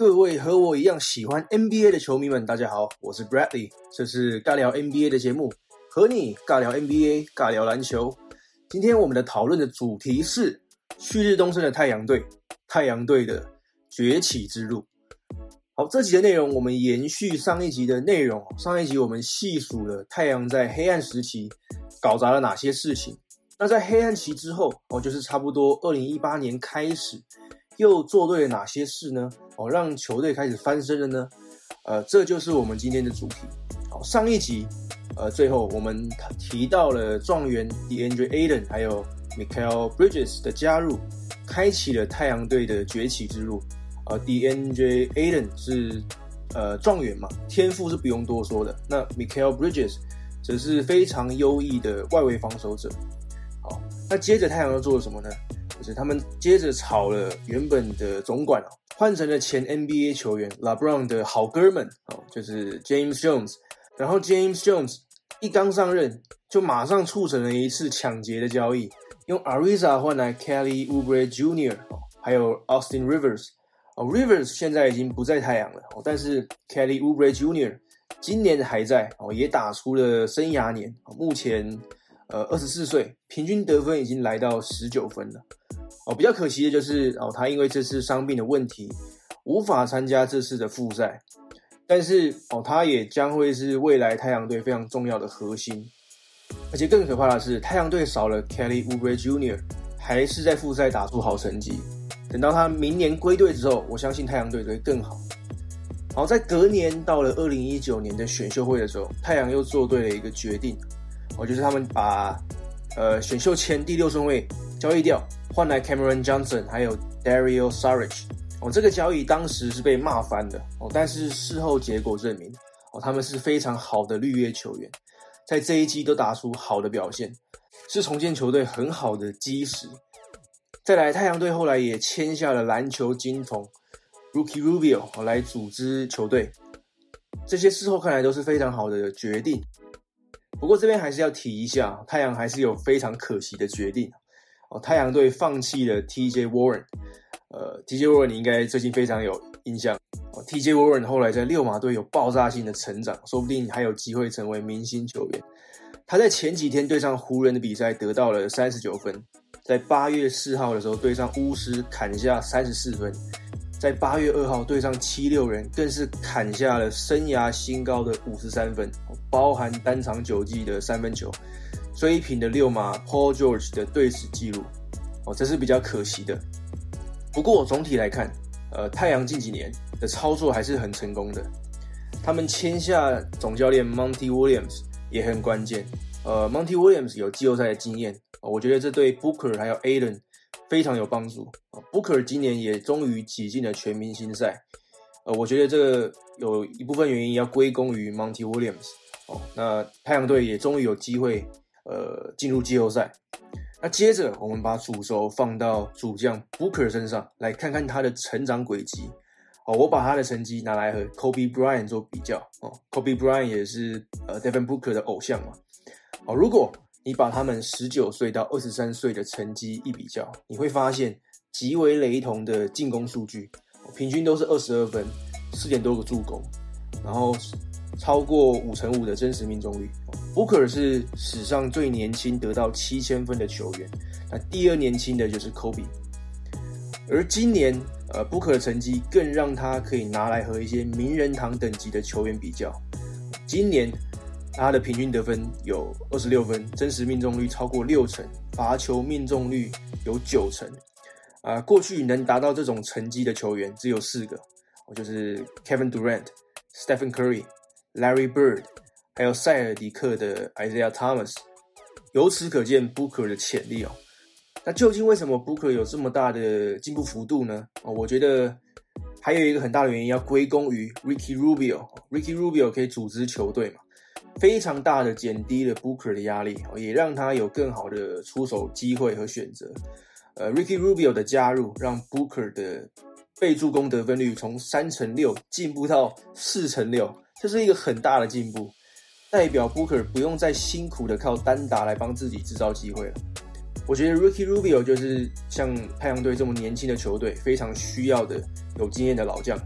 各位和我一样喜欢 NBA 的球迷们，大家好，我是 Bradley，这是尬聊 NBA 的节目，和你尬聊 NBA，尬聊篮球。今天我们的讨论的主题是旭日东升的太阳队，太阳队的崛起之路。好，这集的内容我们延续上一集的内容，上一集我们细数了太阳在黑暗时期搞砸了哪些事情。那在黑暗期之后，哦，就是差不多二零一八年开始。又做对了哪些事呢？哦，让球队开始翻身了呢？呃，这就是我们今天的主题。好，上一集，呃，最后我们提到了状元 DeAndre Ayton 还有 Michael Bridges 的加入，开启了太阳队的崛起之路。呃，DeAndre Ayton 是呃状元嘛，天赋是不用多说的。那 Michael Bridges 则是非常优异的外围防守者。好，那接着太阳又做了什么呢？就是他们接着炒了原本的总管哦，换成了前 NBA 球员 LeBron 的好哥们哦，就是 James Jones。然后 James Jones 一刚上任，就马上促成了一次抢劫的交易，用 Ariza 换来 Kelly u b r e Jr. 还有 Austin Rivers 哦，Rivers 现在已经不在太阳了哦，但是 Kelly u b r e Jr. 今年还在哦，也打出了生涯年，目前呃二十四岁，平均得分已经来到十九分了。哦，比较可惜的就是哦，他因为这次伤病的问题，无法参加这次的复赛。但是哦，他也将会是未来太阳队非常重要的核心。而且更可怕的是，太阳队少了 Kelly Oubre Jr.，还是在复赛打出好成绩。等到他明年归队之后，我相信太阳队会更好。好，在隔年到了二零一九年的选秀会的时候，太阳又做对了一个决定，哦，就是他们把呃选秀签第六顺位交易掉。换来 Cameron Johnson，还有 Dario Saric，哦，这个交易当时是被骂翻的哦，但是事后结果证明，哦，他们是非常好的绿叶球员，在这一季都打出好的表现，是重建球队很好的基石。再来，太阳队后来也签下了篮球金童 Rookie Rubio 来组织球队，这些事后看来都是非常好的决定。不过这边还是要提一下，太阳还是有非常可惜的决定。哦，太阳队放弃了 T.J. Warren，呃，T.J. Warren 你应该最近非常有印象。哦，T.J. Warren 后来在六马队有爆炸性的成长，说不定还有机会成为明星球员。他在前几天对上湖人的比赛得到了三十九分，在八月四号的时候对上巫师砍下三十四分，在八月二号对上七六人更是砍下了生涯新高的五十三分，包含单场九记的三分球。追平的六马 Paul George 的队史记录，哦，这是比较可惜的。不过总体来看，呃，太阳近几年的操作还是很成功的。他们签下总教练 Monty Williams 也很关键。呃，Monty Williams 有季后赛的经验，我觉得这对 Booker 还有 Allen 非常有帮助。Booker 今年也终于挤进了全明星赛。呃，我觉得这有一部分原因要归功于 Monty Williams。哦，那太阳队也终于有机会。呃，进入季后赛。那接着，我们把主轴放到主将 Booker 身上，来看看他的成长轨迹。哦，我把他的成绩拿来和 Kobe Bryant 做比较。哦，Kobe Bryant 也是呃 Devin Booker 的偶像嘛。哦，如果你把他们十九岁到二十三岁的成绩一比较，你会发现极为雷同的进攻数据，平均都是二十二分，四点多个助攻，然后。超过五成五的真实命中率，Booker 是史上最年轻得到七千分的球员，那第二年轻的就是 Kobe，而今年呃 Booker 的成绩更让他可以拿来和一些名人堂等级的球员比较，今年他的平均得分有二十六分，真实命中率超过六成，罚球命中率有九成，啊，过去能达到这种成绩的球员只有四个，我就是 Kevin Durant、Stephen Curry。Larry Bird，还有塞尔迪克的 Isaiah Thomas，由此可见 Booker 的潜力哦。那究竟为什么 Booker 有这么大的进步幅度呢？哦，我觉得还有一个很大的原因要归功于 Ricky Rubio。Ricky Rubio 可以组织球队嘛，非常大的减低了 Booker 的压力，也让他有更好的出手机会和选择。呃，Ricky Rubio 的加入让 Booker 的被助攻得分率从三成六进步到四成六。这是一个很大的进步，代表 Booker 不用再辛苦的靠单打来帮自己制造机会了。我觉得 Ricky Rubio 就是像太阳队这么年轻的球队非常需要的有经验的老将。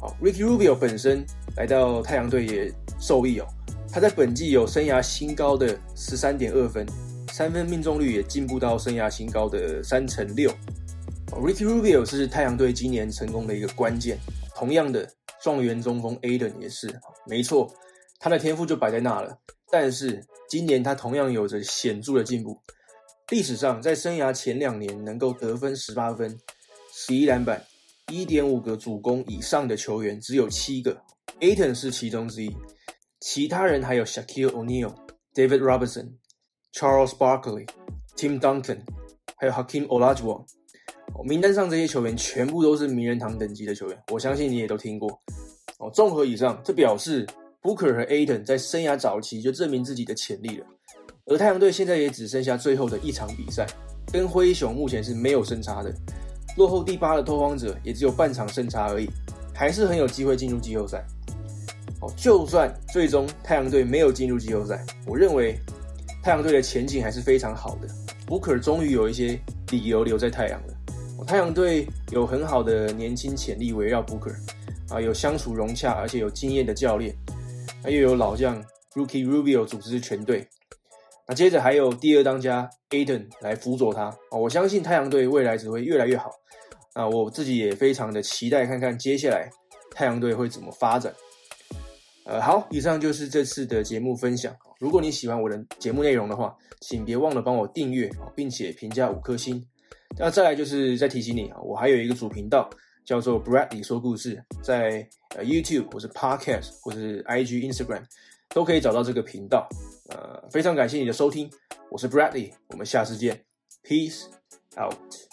好，Ricky Rubio 本身来到太阳队也受益哦。他在本季有生涯新高的十三点二分，三分命中率也进步到生涯新高的三成六。Ricky Rubio 是太阳队今年成功的一个关键。同样的，状元中锋 Aden 也是，没错，他的天赋就摆在那了。但是今年他同样有着显著的进步。历史上，在生涯前两年能够得分十八分、十一篮板。一点五个主攻以上的球员只有七个，Aton 是其中之一，其他人还有 Shaquille O'Neal、David Robinson、Charles Barkley、Tim Duncan，还有 Hakim Olajuwon。名单上这些球员全部都是名人堂等级的球员，我相信你也都听过。哦，综合以上，这表示 Booker 和 Aton 在生涯早期就证明自己的潜力了。而太阳队现在也只剩下最后的一场比赛，跟灰熊目前是没有胜差的。落后第八的拓荒者也只有半场胜差而已，还是很有机会进入季后赛。哦，就算最终太阳队没有进入季后赛，我认为太阳队的前景还是非常好的。Booker 终于有一些理由留在太阳了。太阳队有很好的年轻潜力围绕 Booker，啊，有相处融洽而且有经验的教练，又有老将 Rookie Rubio 组织全队。那接着还有第二当家 Aden 来辅佐他。哦，我相信太阳队未来只会越来越好。啊，我自己也非常的期待，看看接下来太阳队会怎么发展。呃，好，以上就是这次的节目分享。如果你喜欢我的节目内容的话，请别忘了帮我订阅并且评价五颗星。那再来就是再提醒你啊，我还有一个主频道叫做 Bradley 说故事，在 YouTube 或是 Podcast 或是 IG Instagram 都可以找到这个频道。呃，非常感谢你的收听，我是 Bradley，我们下次见，Peace out。